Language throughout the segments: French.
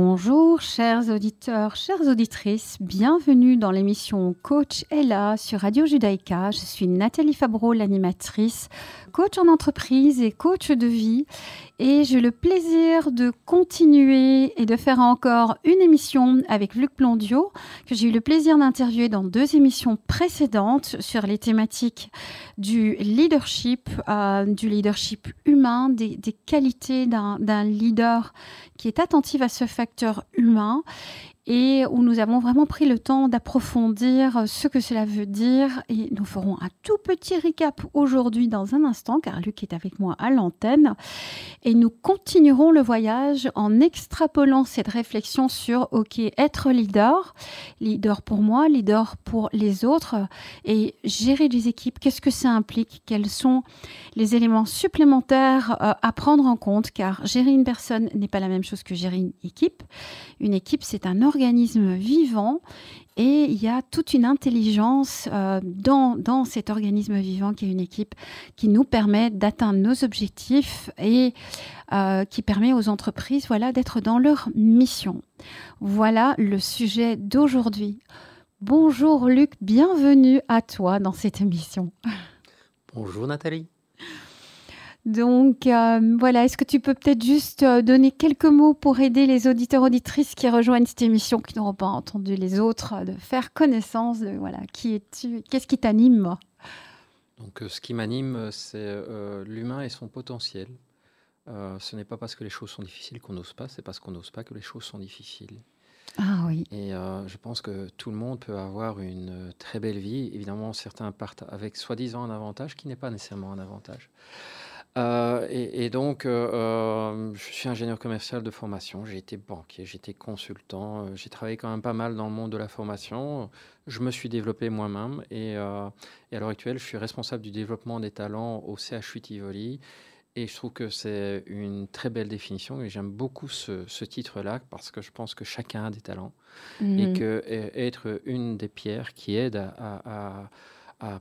Bonjour chers auditeurs, chères auditrices, bienvenue dans l'émission Coach Ella sur Radio Judaïka. Je suis Nathalie Fabreau, l'animatrice, coach en entreprise et coach de vie. Et j'ai le plaisir de continuer et de faire encore une émission avec Luc Blondio, que j'ai eu le plaisir d'interviewer dans deux émissions précédentes sur les thématiques du leadership, euh, du leadership humain, des, des qualités d'un leader qui est attentif à ce facteur humain et où nous avons vraiment pris le temps d'approfondir ce que cela veut dire. Et nous ferons un tout petit recap aujourd'hui dans un instant, car Luc est avec moi à l'antenne. Et nous continuerons le voyage en extrapolant cette réflexion sur, OK, être leader, leader pour moi, leader pour les autres, et gérer des équipes, qu'est-ce que ça implique Quels sont les éléments supplémentaires euh, à prendre en compte Car gérer une personne n'est pas la même chose que gérer une équipe. Une équipe, c'est un organisme organisme vivant et il y a toute une intelligence euh, dans, dans, cet organisme vivant qui est une équipe qui nous permet d'atteindre nos objectifs et euh, qui permet aux entreprises voilà, d'être dans leur mission. Voilà le sujet d'aujourd'hui. Bonjour Luc, bienvenue à toi dans cette émission. Bonjour Nathalie. Donc euh, voilà, est-ce que tu peux peut-être juste euh, donner quelques mots pour aider les auditeurs auditrices qui rejoignent cette émission, qui n'auront pas entendu les autres, de faire connaissance de voilà qui es-tu, qu'est-ce qui t'anime? Donc euh, ce qui m'anime, c'est l'humain et son potentiel. ce n'est pas parce que les choses sont difficiles qu'on n'ose pas, c'est parce qu'on n'ose pas que les choses sont difficiles. Ah oui. Et je pense que tout le monde peut avoir une très belle vie. Évidemment, certains partent avec soi-disant un avantage qui n'est pas nécessairement un avantage. Euh, et, donc, euh, euh, je suis ingénieur commercial de formation. J'ai été banquier, j'ai été consultant. j'ai travaillé quand même pas mal dans le monde de la formation. Je me suis développé moi-même. Et, à l'heure actuelle, je suis responsable du développement des talents au CHU Tivoli. Et je trouve que c'est une très belle définition. Et j'aime beaucoup ce, titre-là parce que je pense que chacun a des talents. Et mmh. que être une des pierres qui aide à à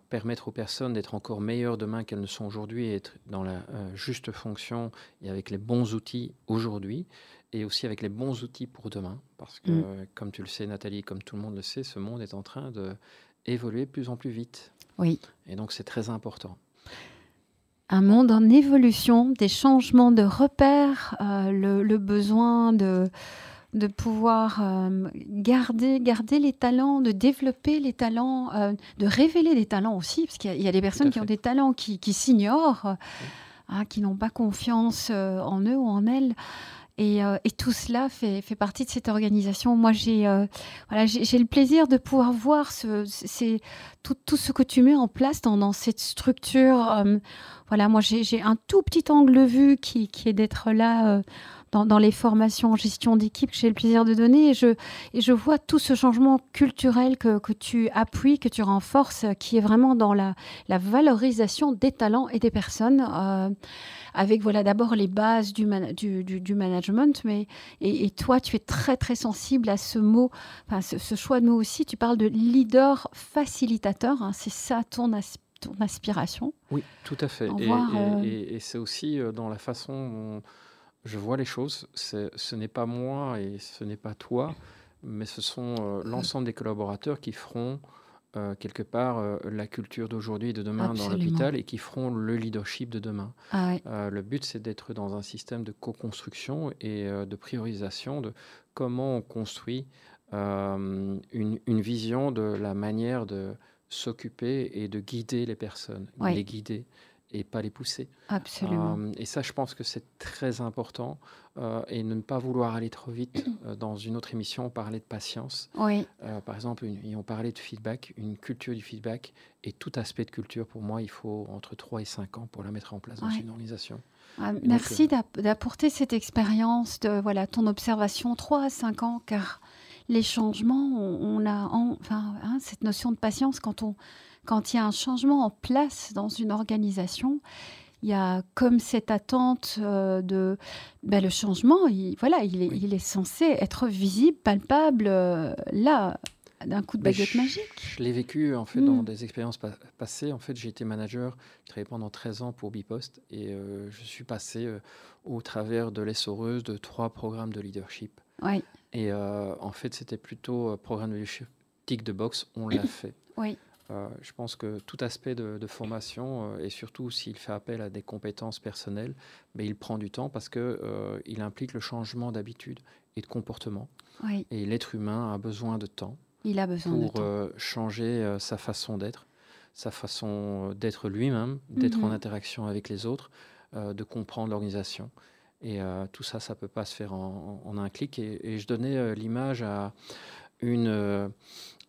permettre aux personnes d'être encore meilleures demain qu'elles ne sont aujourd'hui et être dans la euh, juste fonction et avec les bons outils aujourd'hui et aussi avec les bons outils pour demain. Parce que, mm. comme tu le sais, Nathalie, comme tout le monde le sait, ce monde est en train de évoluer de plus en plus vite. Oui. Et donc, c'est très important. Un monde en évolution, des changements de repères, euh, le, besoin de de pouvoir euh, garder, garder les talents, de développer les talents, euh, de révéler des talents aussi, parce qu'il y, a des personnes qui ont des talents qui, s'ignorent, hein, qui n'ont pas confiance euh, en eux ou en elles. Et, tout cela fait, fait, partie de cette organisation. Moi, j'ai voilà, le plaisir de pouvoir voir ce, tout, tout, ce que tu mets en place dans, dans cette structure. voilà, moi, j'ai un tout petit angle de vue qui, qui est d'être là dans, les formations en gestion d'équipe que j'ai le plaisir de donner. Et je, et je vois tout ce changement culturel que, que tu appuies, que tu renforces, qui est vraiment dans la, la valorisation des talents et des personnes. Euh, avec voilà d'abord les bases du, du, du, management, mais et, toi tu es très très sensible à ce mot, enfin ce, choix de mot aussi. Tu parles de leader facilitateur, hein, c'est ça ton, ton aspiration. Oui, tout à fait. Et, euh, et, et c'est aussi euh, dans la façon dont je vois les choses. Ce n'est pas moi et ce n'est pas toi, mais ce sont euh, l'ensemble des collaborateurs qui feront euh, quelque part euh, la culture d'aujourd'hui et de demain dans l'hôpital et qui feront le leadership de demain. Ah le but, c'est d'être dans un système de co-construction et de priorisation de comment on construit une, une, vision de la manière de s'occuper et de guider les personnes, les guider et pas les pousser. Absolument. Euh, et ça, je pense que c'est très important. Euh, et ne pas vouloir aller trop vite. Euh, dans une autre émission, on parlait de patience. Oui. par exemple, on parlait de feedback, une culture du feedback. Et tout aspect de culture, pour moi, il faut entre 3 et 5 ans pour la mettre en place dans une organisation. Ah, merci d'apporter cette expérience, de voilà, ton observation 3 à 5 ans, car les changements, on, a enfin, hein, cette notion de patience quand on quand il y a un changement en place dans une organisation, il y a comme cette attente euh, de ben, le changement, il, voilà, il est, il est censé être visible, palpable, euh, là, d'un coup de baguette magique. Je l'ai vécu en fait dans hmm. des expériences passées. En fait, j'ai été manager, j'ai travaillé pendant 13 ans pour Bipost et euh, je suis passé au travers de l'essoreuse de trois programmes de leadership. Oui. Et en fait, c'était plutôt programme de leadership tic de box, on l'a fait. Oui. Je pense que tout aspect de, formation, et surtout s'il fait appel à des compétences personnelles, mais il prend du temps parce qu'il il implique le changement d'habitude et de comportement. Oui. Et l'être humain a besoin de temps. Il a besoin pour changer sa façon d'être sa façon d'être lui-même, d'être en mhm. interaction avec les autres, euh, de comprendre l'organisation. Et euh, tout ça, ça ne peut pas se faire en, un clic. Et, je donnais euh, l'image à une,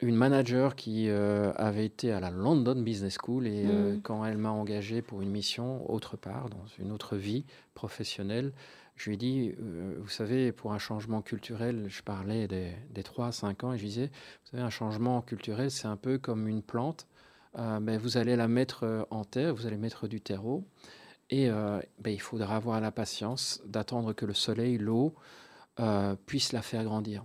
une manager qui avait été à la London Business School et mhm. quand elle m'a engagé pour une mission autre part, dans une autre vie professionnelle, je lui ai dit, vous savez, pour un changement culturel, je parlais des, des 3 à 5 ans, et je disais, vous savez, un changement culturel, c'est un peu comme une plante. Euh, ben, vous allez la mettre euh, en terre, vous allez mettre du terreau. Et euh, ben, il faudra avoir la patience d'attendre que le soleil, l'eau, puisse la faire grandir.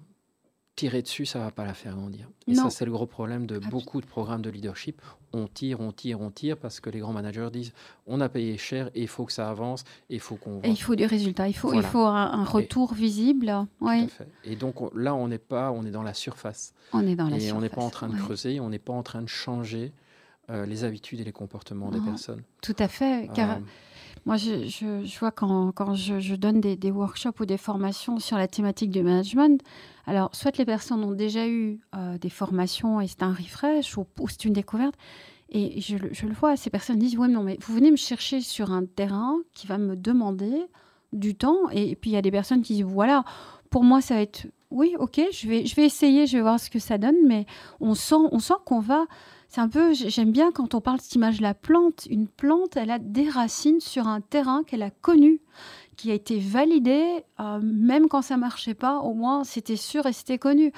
Tirer dessus, ça ne va pas la faire grandir. Et ça, c'est le gros problème de beaucoup de programmes de leadership. On tire, on tire, on tire parce que les grands managers disent on a payé cher et il faut que ça avance et il faut qu'on Et il faut du résultat, il faut, il faut un, retour visible. Oui. Et donc là, on n'est pas, on est dans la surface. On est dans la et on n'est pas en train de creuser, on n'est pas en train de changer euh, les habitudes et les comportements des personnes. Tout à fait, car euh, moi je, vois quand, je, donne des, workshops ou des formations sur la thématique du management, alors soit les personnes ont déjà eu euh, des formations et c'est un refresh ou, c'est une découverte, et je, le vois, ces personnes disent, ouais, non, mais vous venez me chercher sur un terrain qui va me demander du temps, et, puis il y a des personnes qui disent, voilà, pour moi ça va être, oui, ok, je vais, je vais essayer, je vais voir ce que ça donne, mais on sent, on sent qu'on va c'est un peu, j'aime bien quand on parle de cette image la plante. Une plante, elle a des racines sur un terrain qu'elle a connu, qui a été validé, euh, même quand ça marchait pas, au moins c'était sûr et c'était connu.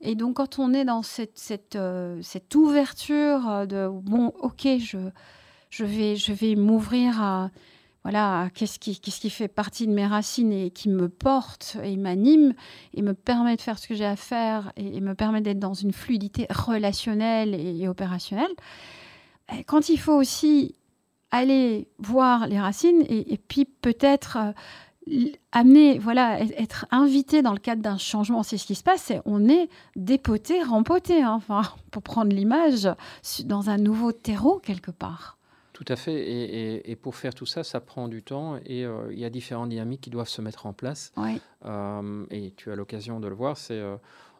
Et donc quand on est dans cette, euh, ouverture de, bon, ok, je vais, je vais m'ouvrir à voilà, qu'est-ce qui, fait partie de mes racines et qui me porte et m'anime et me permet de faire ce que j'ai à faire et, me permet d'être dans une fluidité relationnelle et, opérationnelle. quand il faut aussi aller voir les racines et, puis peut-être euh, amener, voilà, être invité dans le cadre d'un changement, c'est ce qui se passe, on est dépoté, rempoté, hein, enfin, pour prendre l'image, dans un nouveau terreau quelque part. Tout à fait. Et, pour faire tout ça, ça prend du temps et euh, il y a différentes dynamiques qui doivent se mettre en place. Euh, et tu as l'occasion de le voir, c'est euh,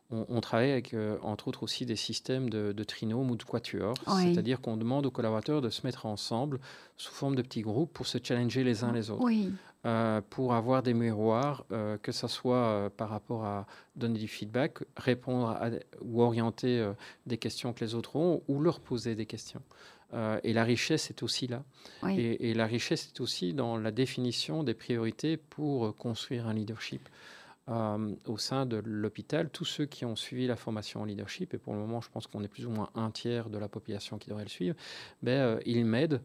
on, travaille avec, entre autres, aussi des systèmes de, de trinôme ou de quatuor. C'est-à-dire qu'on demande aux collaborateurs de se mettre ensemble sous forme de petits groupes pour se challenger les uns les autres. pour avoir des miroirs, que ce soit par rapport à donner du feedback, répondre ou orienter des questions que les autres ont, ou leur poser des questions. Euh, et la richesse est aussi là. Et, la richesse est aussi dans la définition des priorités pour construire un leadership. Euh, au sein de l'hôpital, tous ceux qui ont suivi la formation en leadership, et pour le moment je pense qu'on est plus ou moins un tiers de la population qui devrait le suivre, ben, euh, ils m'aident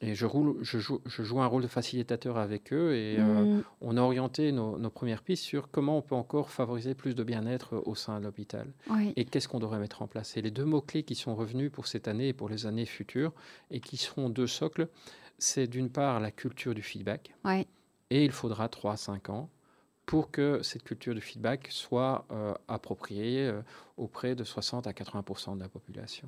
et je, roule, je, joue, je, joue, un rôle de facilitateur avec eux et euh, mm. on a orienté nos, premières pistes sur comment on peut encore favoriser plus de bien-être au sein de l'hôpital et qu'est-ce qu'on devrait mettre en place? Et les deux mots-clés qui sont revenus pour cette année et pour les années futures et qui seront deux socles, c'est d'une part la culture du feedback et il faudra 3-5 ans pour que cette culture de feedback soit euh, appropriée euh, auprès de 60 à 80% de la population.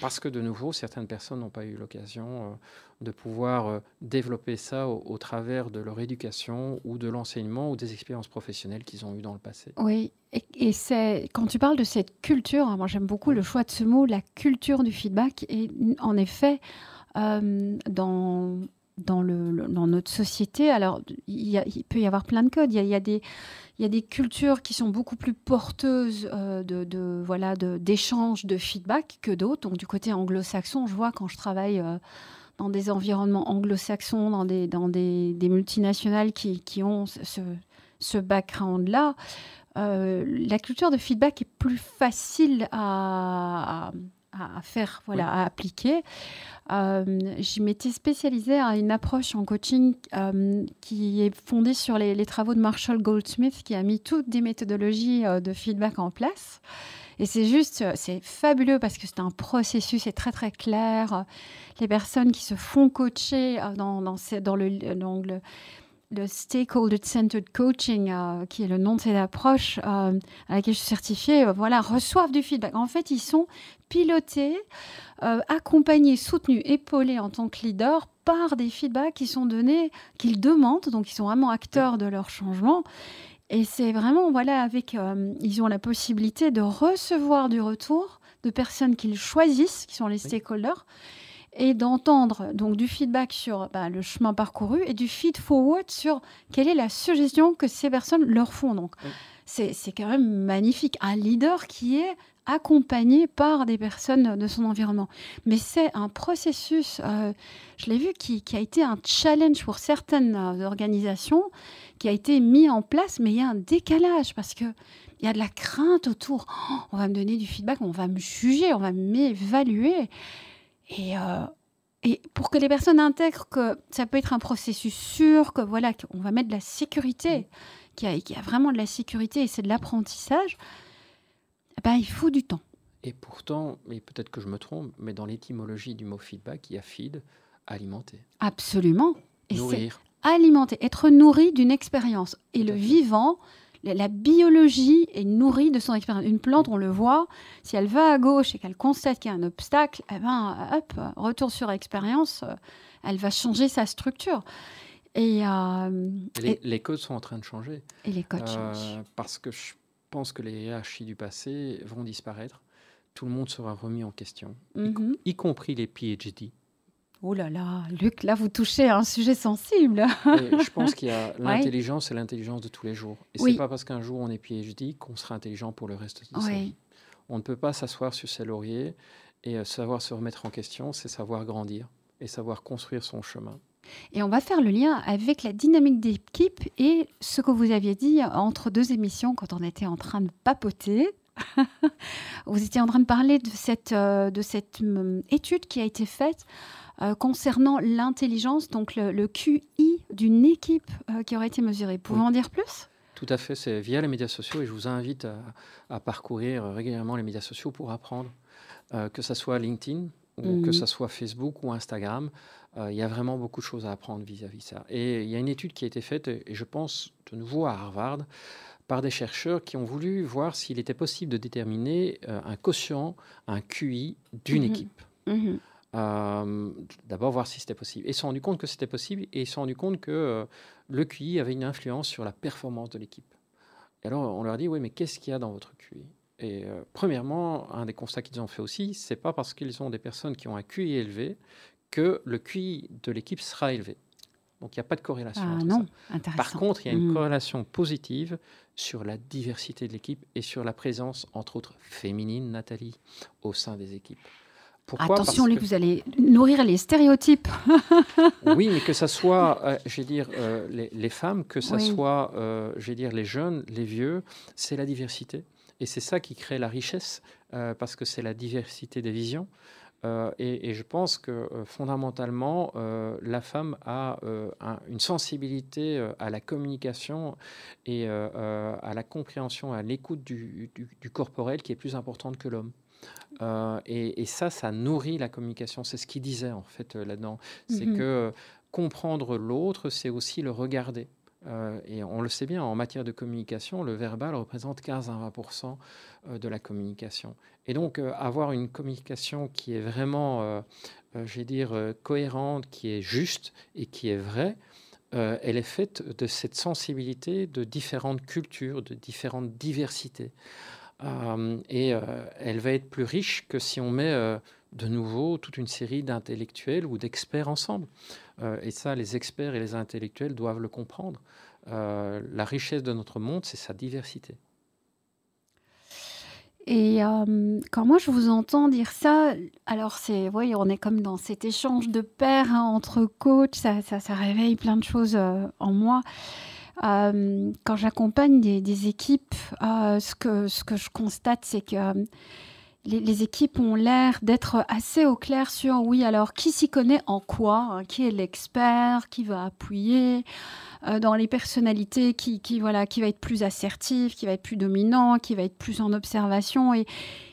Parce que de nouveau, certaines personnes n'ont pas eu l'occasion euh, de pouvoir développer ça au, travers de leur éducation ou de l'enseignement ou des expériences professionnelles qu'ils ont eues dans le passé. Oui, et, c'est quand tu parles de cette culture, hein, moi j'aime beaucoup le choix de ce mot, la culture du feedback. Et en effet, dans dans, notre société. Alors, il, peut y avoir plein de codes. Il y a, des, cultures qui sont beaucoup plus porteuses euh, de, voilà d'échanges, de, feedback que d'autres. Donc, du côté anglo-saxon, je vois quand je travaille euh, dans des environnements anglo-saxons, dans des, multinationales qui, ont ce, ce background-là, euh, la culture de feedback est plus facile à, faire, voilà, à appliquer. Euh, je m'étais spécialisée à une approche en coaching euh, qui est fondée sur les, travaux de Marshall Goldsmith, qui a mis toutes des méthodologies euh, de feedback en place. Et c'est juste, c'est fabuleux parce que c'est un processus, c'est très très clair. Les personnes qui se font coacher dans, dans, dans le, le Stakeholder Centered Coaching, euh, qui est le nom de cette approche à laquelle je suis certifiée, voilà, reçoivent du feedback. En fait, ils sont pilotés, accompagnés, soutenus, épaulés en tant que leader par des feedbacks qui sont donnés, qu'ils demandent, donc ils sont vraiment acteurs de leur changement. Et c'est vraiment, voilà, avec, ils ont la possibilité de recevoir du retour de personnes qu'ils choisissent, qui sont les stakeholders, et d'entendre donc du feedback sur bah, le chemin parcouru et du feed forward sur quelle est la suggestion que ces personnes leur font. Donc, c'est quand même magnifique. Un leader qui est accompagné par des personnes de son environnement. Mais c'est un processus, euh, je l'ai vu, qui, a été un challenge pour certaines euh, organisations, qui a été mis en place, mais il y a un décalage parce que il y a de la crainte autour. Oh, on va me donner du feedback, on va me juger, on va m'évaluer. Et, euh, et pour que les personnes intègrent que ça peut être un processus sûr, que voilà, qu'on va mettre de la sécurité, qu'il y, a vraiment de la sécurité et c'est de l'apprentissage, ben, il faut du temps. Et pourtant, mais peut-être que je me trompe, mais dans l'étymologie du mot feedback, il y a feed, alimenter. Absolument. Et Nourrir. Alimenter, être nourri d'une expérience. Et le vivant, la biologie est nourrie de son expérience. Une plante, on le voit, si elle va à gauche et qu'elle constate qu'il y a un obstacle, eh ben, hop, retour sur expérience, euh, elle va changer sa structure. Et, euh, les, codes sont en train de changer. Et les codes euh, changent. Parce que je pense que les hiérarchies du passé vont disparaître. Tout le monde sera remis en question, y, mhm. compris les PhD. Oh là là, Luc, là vous touchez à un sujet sensible. je pense qu'il y a l'intelligence et l'intelligence de tous les jours. Et c'est pas parce qu'un jour on est PhD qu'on sera intelligent pour le reste de sa vie. On ne peut pas s'asseoir sur ses lauriers et euh, savoir se remettre en question, c'est savoir grandir et savoir construire son chemin. Et on va faire le lien avec la dynamique d'équipe et ce que vous aviez dit entre deux émissions quand on était en train de papoter. vous étiez en train de parler de cette, euh, de cette hum, étude qui a été faite euh, concernant l'intelligence, donc le, QI d'une équipe euh, qui aurait été mesurée. Pouvez-vous en dire plus? Tout à fait, c'est via les médias sociaux et je vous invite à, parcourir régulièrement les médias sociaux pour apprendre, euh, que ce soit LinkedIn ou que ce mhm. soit Facebook ou Instagram. Il y a vraiment beaucoup de choses à apprendre vis-à-vis de ça. Et il y a une étude qui a été faite, et je pense de nouveau à Harvard, par des chercheurs qui ont voulu voir s'il était possible de déterminer un quotient, un QI d'une mhm. équipe. Mhm. Euh, d'abord voir si c'était possible. Et ils se sont rendus compte que c'était possible et ils se sont rendus compte que euh, le QI avait une influence sur la performance de l'équipe. Et alors on leur a dit, oui, mais qu'est-ce qu'il y a dans votre QI? Et euh, premièrement, un des constats qu'ils ont fait aussi, c'est pas parce qu'ils ont des personnes qui ont un QI élevé que le QI de l'équipe sera élevé. Donc il n'y a pas de corrélation. Ah, non, Par contre, il y a une mmh. corrélation positive sur la diversité de l'équipe et sur la présence, entre autres, féminine, Nathalie, au sein des équipes. Attention, Luc, vous allez nourrir les stéréotypes. oui, mais que ce soit, euh, je dire, euh, les, femmes, que ce soit, euh, je dire, les jeunes, les vieux, c'est la diversité. Et c'est ça qui crée la richesse, parce que c'est la diversité des visions. Et, je pense que fondamentalement, la femme a une sensibilité à la communication et à la compréhension, à l'écoute du, du corporel qui est plus importante que l'homme. Euh, et, ça, ça nourrit la communication. C'est ce qu'il disait en fait euh, là-dedans. C'est mhm. que euh, comprendre l'autre, c'est aussi le regarder. Et on le sait bien, en matière de communication, le verbal représente 15 à 20% de la communication. Et donc, avoir une communication qui est vraiment, je vais dire, cohérente, qui est juste et qui est vraie, elle est faite de cette sensibilité de différentes cultures, de différentes diversités. Euh, et euh, elle va être plus riche que si on met euh, de nouveau toute une série d'intellectuels ou d'experts ensemble. Et ça, les experts et les intellectuels doivent le comprendre. la richesse de notre monde, c'est sa diversité. Et quand moi je vous entends dire ça, alors c'est, oui, on est comme dans cet échange de pairs hein, entre coachs, ça, ça, réveille plein de choses en moi. Euh, quand j'accompagne des, équipes, euh, ce, que, ce que je constate, c'est que euh, les, équipes ont l'air d'être assez au clair sur, oui, alors qui s'y connaît en quoi, hein, qui est l'expert, qui va appuyer dans les personnalités, qui, qui, voilà, qui va être plus assertif, qui va être plus dominant, qui va être plus en observation. Et,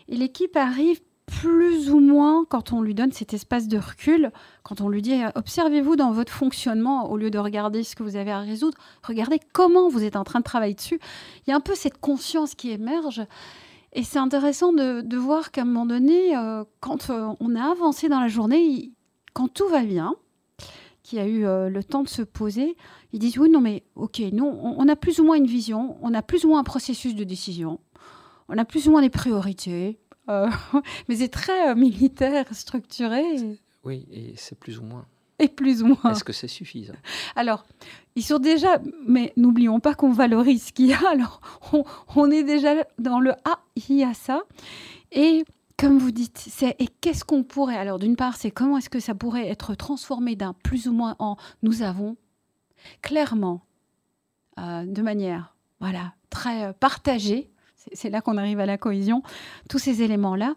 et l'équipe arrive plus ou moins, quand on lui donne cet espace de recul, quand on lui dit observez-vous dans votre fonctionnement, au lieu de regarder ce que vous avez à résoudre, regardez comment vous êtes en train de travailler dessus. Il y a un peu cette conscience qui émerge. Et c'est intéressant de, voir qu'à un moment donné, euh, quand euh, on a avancé dans la journée, quand tout va bien, qu'il y a eu euh, le temps de se poser, ils disent oui, non, mais ok, nous, on, a plus ou moins une vision, on a plus ou moins un processus de décision, on a plus ou moins des priorités, mais c'est très militaire, structuré. Oui, et c'est plus ou moins. Et plus ou moins. Est-ce que c'est suffisant? Alors, ils sont déjà, mais n'oublions pas qu'on valorise ce qu'il y a. Alors, on, est déjà dans le ah, il y a ça. Et comme vous dites, c'est et qu'est-ce qu'on pourrait Alors, d'une part, c'est comment est-ce que ça pourrait être transformé d'un plus ou moins en nous avons? Clairement, euh, de manière voilà très euh, partagée. C'est là qu'on arrive à la cohésion. Tous ces éléments-là.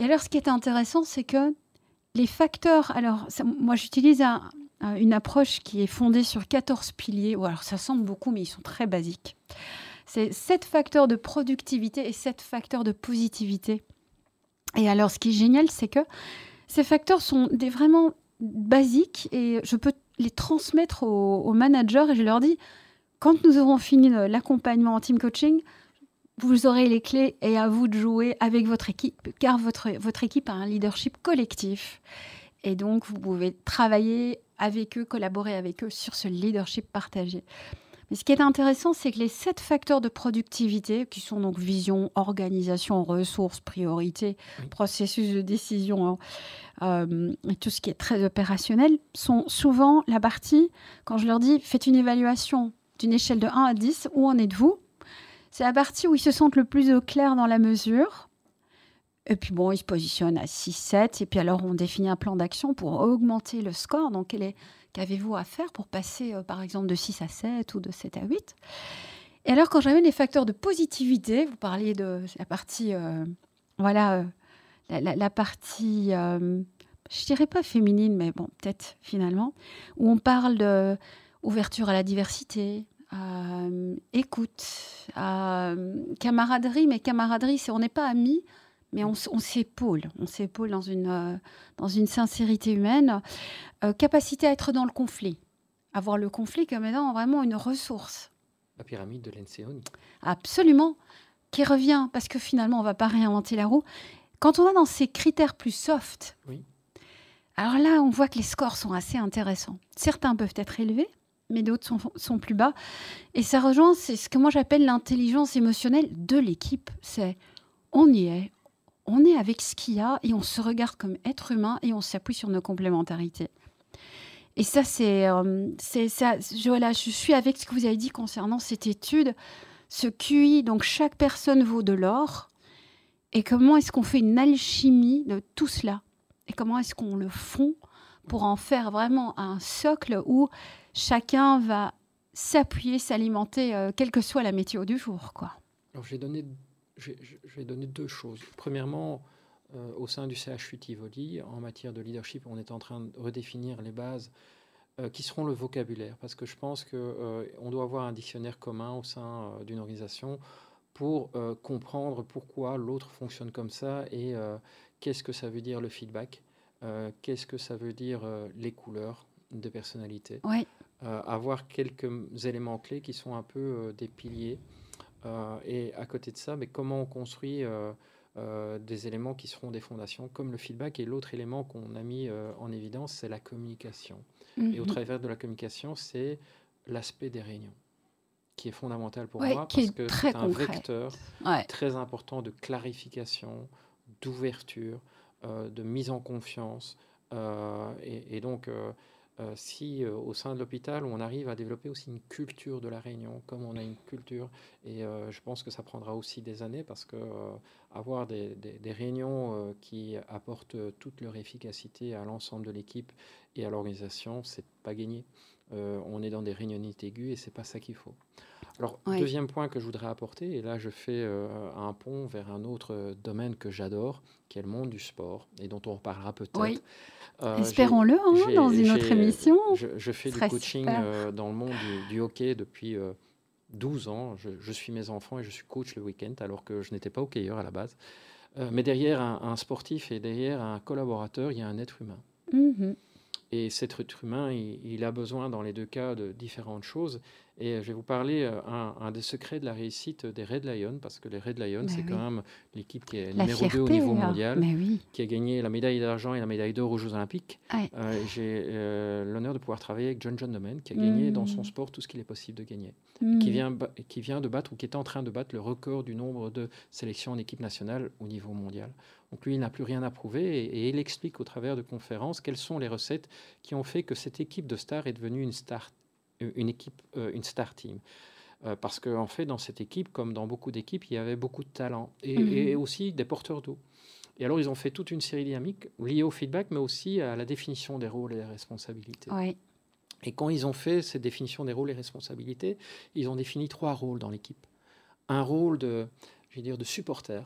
Et alors, ce qui est intéressant, c'est que les facteurs, alors moi j'utilise une approche qui est fondée sur 14 piliers. alors ça semble beaucoup, mais ils sont très basiques. C'est 7 facteurs de productivité et 7 facteurs de positivité. Et alors ce qui est génial, c'est que ces facteurs sont des vraiment basiques et je peux les transmettre aux managers et je leur dis, quand nous aurons fini l'accompagnement en team coaching, vous aurez les clés et à vous de jouer avec votre équipe, car votre, votre équipe a un leadership collectif. Et donc, vous pouvez travailler avec eux, collaborer avec eux sur ce leadership partagé. Mais ce qui est intéressant, c'est que les sept facteurs de productivité, qui sont donc vision, organisation, ressources, priorité, processus de décision hein, euh, et tout ce qui est très opérationnel, sont souvent la partie, quand je leur dis, faites une évaluation d'une échelle de 1 à 10, où en êtes-vous? C'est la partie où ils se sentent le plus au clair dans la mesure. Et puis bon, ils se positionnent à 6-7. Et puis alors, on définit un plan d'action pour augmenter le score. Donc, qu'avez-vous à faire pour passer, euh, par exemple, de 6 à 7 ou de 7 à 8 Et alors, quand j'avais les facteurs de positivité, vous parliez de la partie, euh, voilà, euh, la, partie, je dirais pas féminine, mais bon, peut-être finalement, où on parle de ouverture à la diversité, euh, écoute, euh, camaraderie, mais camaraderie, c'est on n'est pas amis, mais on, s'épaule, on s'épaule dans une, euh, dans une sincérité humaine. capacité à être dans le conflit, avoir le conflit comme étant vraiment une ressource. La pyramide de l'Enseoni. Absolument, qui revient, parce que finalement, on ne va pas réinventer la roue. Quand on va dans ces critères plus soft, oui. alors là, on voit que les scores sont assez intéressants. Certains peuvent être élevés, mais d'autres sont, plus bas. Et ça rejoint, c'est ce que moi j'appelle l'intelligence émotionnelle de l'équipe. C'est on y est, on est avec ce qu'il y a et on se regarde comme être humain et on s'appuie sur nos complémentarités. Et ça, c'est, euh, ça. Je, voilà, je suis avec ce que vous avez dit concernant cette étude. Ce QI, donc chaque personne vaut de l'or. Et comment est-ce qu'on fait une alchimie de tout cela? Et comment est-ce qu'on le fond pour en faire vraiment un socle où chacun va s'appuyer, s'alimenter, euh, quelle que soit la météo du jour. Quoi. Alors, je vais donner, je, vais donner deux choses. Premièrement, euh, au sein du CHU Tivoli, en matière de leadership, on est en train de redéfinir les bases euh, qui seront le vocabulaire, parce que je pense qu'on doit avoir un dictionnaire commun au sein d'une organisation pour comprendre pourquoi l'autre fonctionne comme ça et qu'est-ce que ça veut dire le feedback, qu'est-ce que ça veut dire les couleurs de personnalité. Euh, avoir quelques éléments clés qui sont un peu euh, des piliers. Euh, et à côté de ça, mais comment on construit des éléments qui seront des fondations, comme le feedback. Et l'autre élément qu'on a mis en évidence, c'est la communication. Et au mhm. travers de la communication, c'est l'aspect des réunions qui est fondamental pour moi parce que c'est un vecteur très important de clarification, d'ouverture, de mise en confiance. et, et, donc, euh, si euh, au sein de l'hôpital, on arrive à développer aussi une culture de la réunion, comme on a une culture, et euh, je pense que ça prendra aussi des années parce que avoir des, réunions qui apportent toute leur efficacité à l'ensemble de l'équipe et à l'organisation, c'est pas gagné. on est dans des réunionites aiguës et c'est pas ça qu'il faut. Alors, deuxième point que je voudrais apporter, et là je fais un pont vers un autre domaine que j'adore, qui est le monde du sport, et dont on reparlera peut-être. Euh, Espérons-le hein, dans une autre émission. Je, fais du coaching euh, dans le monde du, hockey depuis 12 euh, ans. Je, suis mes enfants et je suis coach le week-end alors que je n'étais pas hockeyeur à la base. mais derrière un, sportif et derrière un collaborateur, il y a un être humain. Mhm. Et cet être humain, il, a besoin dans les deux cas de différentes choses. Et euh, je vais vous parler euh, un, des secrets de la réussite des Red Lions, parce que les Red Lions, c'est quand même l'équipe qui est numéro 2 au niveau hein. mondial, qui a gagné la médaille d'argent et la médaille d'or aux Jeux Olympiques. Euh, j'ai l'honneur de pouvoir travailler avec John John Domen, qui a gagné dans son mmh. sport tout ce qu'il est possible de gagner, mmh. qui, vient, qui vient de battre ou qui est en train de battre le record du nombre de sélections en équipe nationale au niveau mondial. Donc lui, il n'a plus rien à prouver et, et, il explique au travers de conférences quelles sont les recettes qui ont fait que cette équipe de stars est devenue une star une équipe, euh, une star team. Euh, parce qu'en en fait, dans cette équipe, comme dans beaucoup d'équipes, il y avait beaucoup de talent et, mhm. aussi des porteurs d'eau. Et alors, ils ont fait toute une série dynamique liée au feedback, mais aussi à la définition des rôles et des responsabilités. Et quand ils ont fait cette définition des rôles et responsabilités, ils ont défini trois rôles dans l'équipe. Un rôle de, je vais dire, de supporter.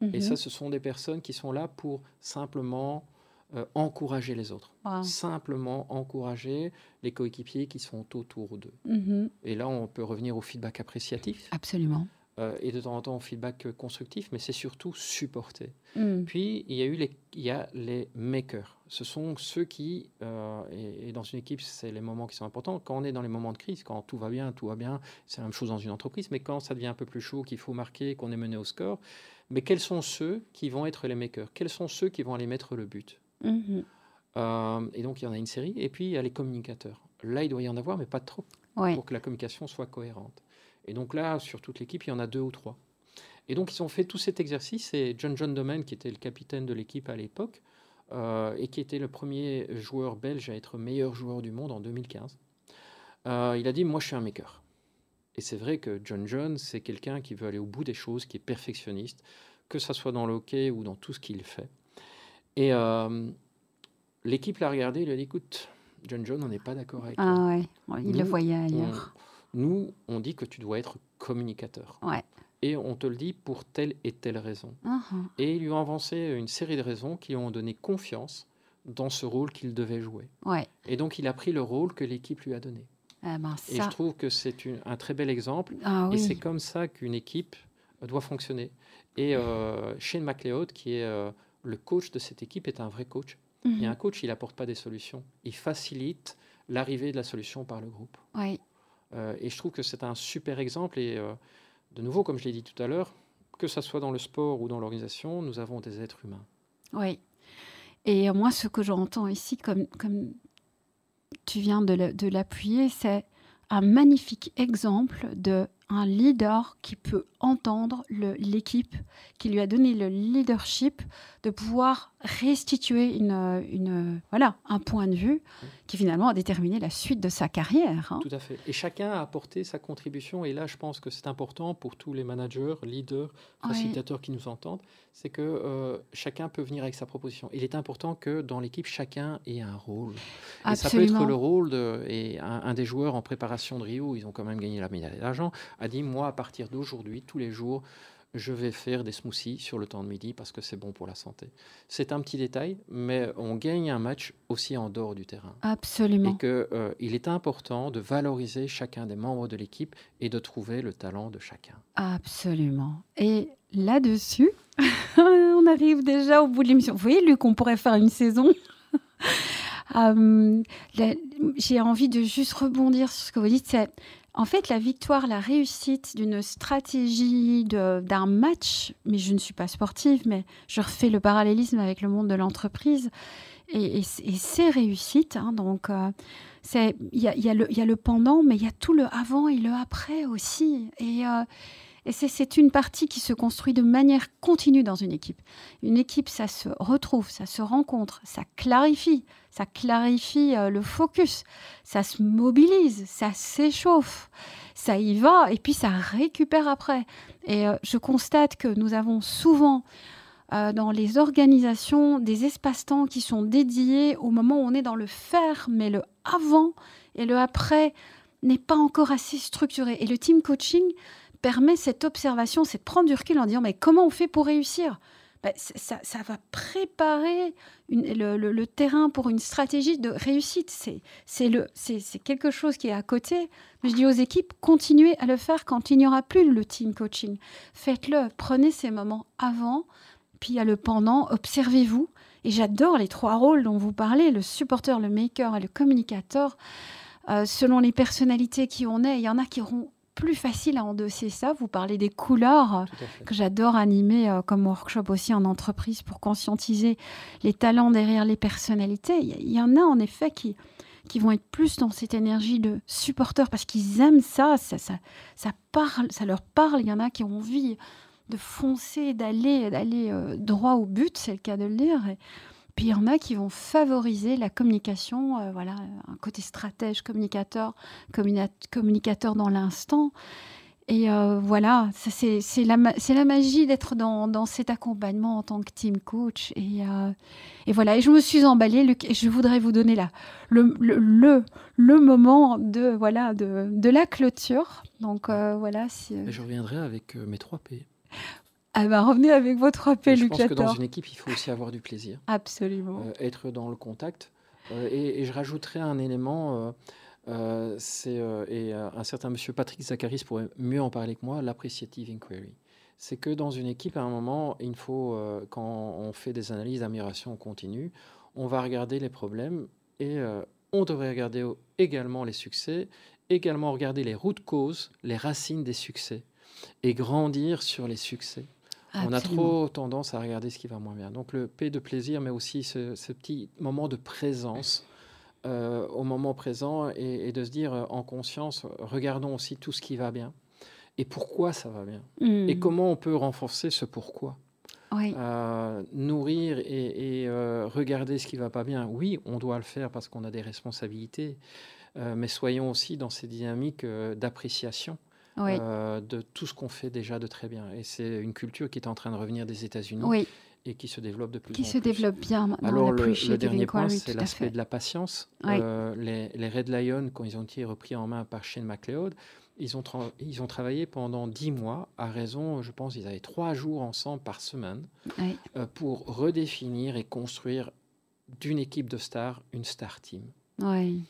Et mhm. ça, ce sont des personnes qui sont là pour simplement euh, encourager les autres. Simplement encourager les coéquipiers qui sont autour d'eux. Mm-hmm. Et là, on peut revenir au feedback appréciatif. Absolument. Euh, et de temps en temps au feedback constructif, mais c'est surtout supporter. Mm. Puis, il y a eu les, il y a les makers. Ce sont ceux qui, euh, et, dans une équipe, c'est les moments qui sont importants. Quand on est dans les moments de crise, quand tout va bien, tout va bien, c'est la même chose dans une entreprise, mais quand ça devient un peu plus chaud, qu'il faut marquer, qu'on est mené au score, mais quels sont ceux qui vont être les makers? Quels sont ceux qui vont aller mettre le but? Mhm. Euh, et donc, il y en a une série. Et puis, il y a les communicateurs. Là, il doit y en avoir, mais pas trop, pour que la communication soit cohérente. Et donc là, sur toute l'équipe, il y en a deux ou trois. Et donc, ils ont fait tout cet exercice. Et John John Domen, qui était le capitaine de l'équipe à l'époque, euh, et qui était le premier joueur belge à être meilleur joueur du monde en 2015, euh, il a dit, moi, je suis un maker. Et c'est vrai que John John, c'est quelqu'un qui veut aller au bout des choses, qui est perfectionniste, que ce soit dans le hockey ou dans tout ce qu'il fait. Et euh, l'équipe l'a regardé, il a dit écoute, John John, on n'est pas d'accord avec ah, Ouais. il le voyait ailleurs. Nous, on dit que tu dois être communicateur. Ouais. Et on te le dit pour telle et telle raison. Uh-huh. Et ils lui ont avancé une série de raisons qui ont donné confiance dans ce rôle qu'il devait jouer. Ouais. Et donc, il a pris le rôle que l'équipe lui a donné. Ah ben, et je trouve que c'est un très bel exemple. Ah, et c'est comme ça qu'une équipe doit fonctionner. Et euh, Shane McLeod, qui est euh, le coach de cette équipe est un vrai coach. Et un coach, il n'apporte pas des solutions. Il facilite l'arrivée de la solution par le groupe. Oui. Euh, et je trouve que c'est un super exemple. Et euh, de nouveau, comme je l'ai dit tout à l'heure, que ce soit dans le sport ou dans l'organisation, nous avons des êtres humains. Oui. Et moi, ce que j'entends ici, comme, comme tu viens de l'appuyer, c'est un magnifique exemple de un leader qui peut entendre l'équipe, qui lui a donné le leadership de pouvoir restituer une, une, voilà, un point de vue qui finalement a déterminé la suite de sa carrière. Hein. Tout à fait. Et chacun a apporté sa contribution. Et là, je pense que c'est important pour tous les managers, leaders, facilitateurs qui nous entendent, c'est que euh, chacun peut venir avec sa proposition. Il est important que dans l'équipe, chacun ait un rôle. Et ça peut être le rôle de... Et un, un, des joueurs en préparation de Rio, ils ont quand même gagné la médaille d'argent, a dit, moi, à partir d'aujourd'hui, tous les jours, je vais faire des smoothies sur le temps de midi parce que c'est bon pour la santé. C'est un petit détail, mais on gagne un match aussi en dehors du terrain. Absolument. Et qu'il euh, est important de valoriser chacun des membres de l'équipe et de trouver le talent de chacun. Absolument. Et là-dessus, on arrive déjà au bout de l'émission. Vous voyez, Luc, on pourrait faire une saison. Euh, j'ai envie de juste rebondir sur ce que vous dites. C'est en fait, la victoire, la réussite d'une stratégie, d'un match, mais je ne suis pas sportive, mais je refais le parallélisme avec le monde de l'entreprise, et, c'est réussite. Hein, donc, euh, il y, a, le pendant, mais il y a tout le avant et le après aussi. Et, euh, et c'est une partie qui se construit de manière continue dans une équipe. Une équipe, ça se retrouve, ça se rencontre, ça clarifie, ça clarifie euh, le focus, ça se mobilise, ça s'échauffe, ça y va et puis ça récupère après. Et euh, je constate que nous avons souvent euh, dans les organisations des espaces-temps qui sont dédiés au moment où on est dans le faire, mais le avant et le après n'est pas encore assez structuré. Et le team coaching, permet cette observation, c'est de prendre du recul en disant mais comment on fait pour réussir? Ben, ça, va préparer le, terrain pour une stratégie de réussite. C'est quelque chose qui est à côté. je dis aux équipes, continuez à le faire quand il n'y aura plus le team coaching. Faites-le, prenez ces moments avant puis il y a le pendant, observez-vous. Et j'adore les trois rôles dont vous parlez, le supporter, le maker et le communicateur. Euh, selon les personnalités qui on est, il y en a qui auront plus facile à endosser ça. Vous parlez des couleurs que j'adore animer euh, comme workshop aussi en entreprise pour conscientiser les talents derrière les personnalités. Il y, en a en effet qui, qui vont être plus dans cette énergie de supporter parce qu'ils aiment ça, ça, ça, ça, parle, ça leur parle. Il y en a qui ont envie de foncer, d'aller, d'aller euh, droit au but, c'est le cas de le dire. Et puis il y en a qui vont favoriser la communication, euh, voilà, un côté stratège, communicateur, communicateur dans l'instant. Et euh, voilà, c'est la, la, magie d'être dans, dans, cet accompagnement en tant que team coach. Et, et, voilà, et je me suis emballée, et je voudrais vous donner là le, le, le, moment de, voilà, de, de la clôture. Donc voilà. Si, Je reviendrai avec mes trois P. Ah ben, revenez avec votre appel, Je pense que dans une équipe, il faut aussi avoir du plaisir. Absolument. Euh, être dans le contact. Euh, et, je rajouterai un élément, euh, c'est, et un certain monsieur Patrick Zacharis pourrait mieux en parler que moi, l'appreciative inquiry. C'est que dans une équipe, à un moment, il faut, quand on fait des analyses d'amélioration continue, on va regarder les problèmes et on devrait regarder également les succès, également regarder les routes causes, les racines des succès et grandir sur les succès. On a trop tendance à regarder ce qui va moins bien. Donc le P de plaisir, mais aussi ce, petit moment de présence euh, au moment présent et, de se dire euh, en conscience, regardons aussi tout ce qui va bien et pourquoi ça va bien et hmm. comment on peut renforcer ce pourquoi. Euh, nourrir et, regarder ce qui va pas bien, oui, on doit le faire parce qu'on a des responsabilités, mais soyons aussi dans ces dynamiques d'appréciation euh, de tout ce qu'on fait déjà de très bien. Et c'est une culture qui est en train de revenir des États-unis. Et qui se développe de plus qui en plus. Qui se développe bien maintenant. Alors, le, dernier point, c'est l'aspect de la patience. Euh, les, Red Lions, quand ils ont été repris en main par Shane McLeod, ils ont, ils ont travaillé pendant dix mois, à raison, je pense, ils avaient trois jours ensemble par semaine, euh, pour redéfinir et construire d'une équipe de stars une star team. Oui,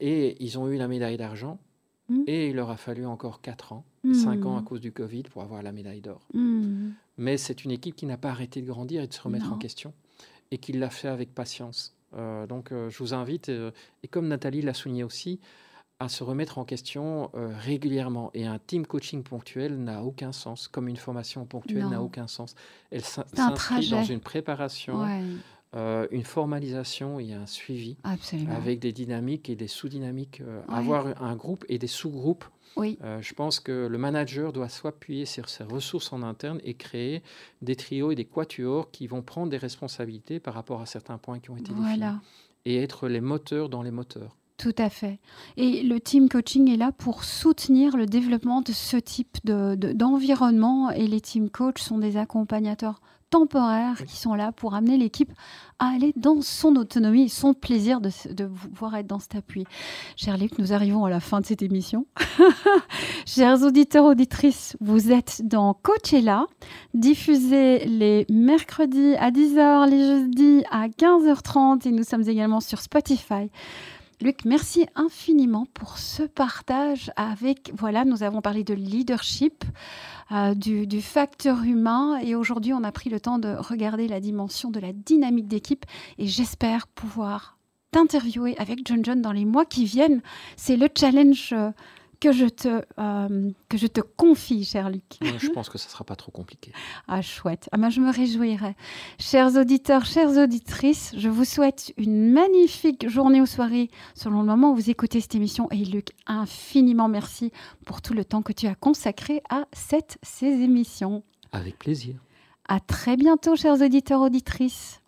et ils ont eu la médaille d'argent. Mm. Et il leur a fallu encore 4 ans, 5 mm. ans à cause du Covid pour avoir la médaille d'or. Mm. Mais c'est une équipe qui n'a pas arrêté de grandir et de se remettre en question et qui l'a fait avec patience. Euh, donc euh, je vous invite, euh, et comme Nathalie l'a souligné aussi, à se remettre en question régulièrement. Et un team coaching ponctuel n'a aucun sens, comme une formation ponctuelle n'a aucun sens. Elle s'inscrit dans une préparation. Euh, une formalisation et un suivi avec des dynamiques et des sous-dynamiques. Euh, avoir un groupe et des sous-groupes. Oui. Euh, je pense que le manager doit s'appuyer sur ses ressources en interne et créer des trios et des quatuors qui vont prendre des responsabilités par rapport à certains points qui ont été définis et être les moteurs dans les moteurs. Tout à fait. Et le team coaching est là pour soutenir le développement de ce type d'environnement de, et les team coachs sont des accompagnateurs temporaires qui sont là pour amener l'équipe à aller dans son autonomie son plaisir de, de pouvoir être dans cet appui. Cher Luc, nous arrivons à la fin de cette émission. Chers auditeurs, auditrices, vous êtes dans Coachella, diffusé les mercredis à 10h, les jeudis à 15h30 et nous sommes également sur Spotify. Luc, merci infiniment pour ce partage avec, voilà, nous avons parlé de leadership, euh, du, facteur humain et aujourd'hui on a pris le temps de regarder la dimension de la dynamique d'équipe et j'espère pouvoir t'interviewer avec John John dans les mois qui viennent. C'est le challenge euh, que je te, euh, que je te confie, cher Luc. je pense que ça ne sera pas trop compliqué. ah, chouette. Ah, ben, je me réjouirai. Chers auditeurs, chères auditrices, je vous souhaite une magnifique journée ou soirée selon le moment où vous écoutez cette émission. Et Luc, infiniment merci pour tout le temps que tu as consacré à cette, ces émissions. Avec plaisir. À très bientôt, chers auditeurs, auditrices.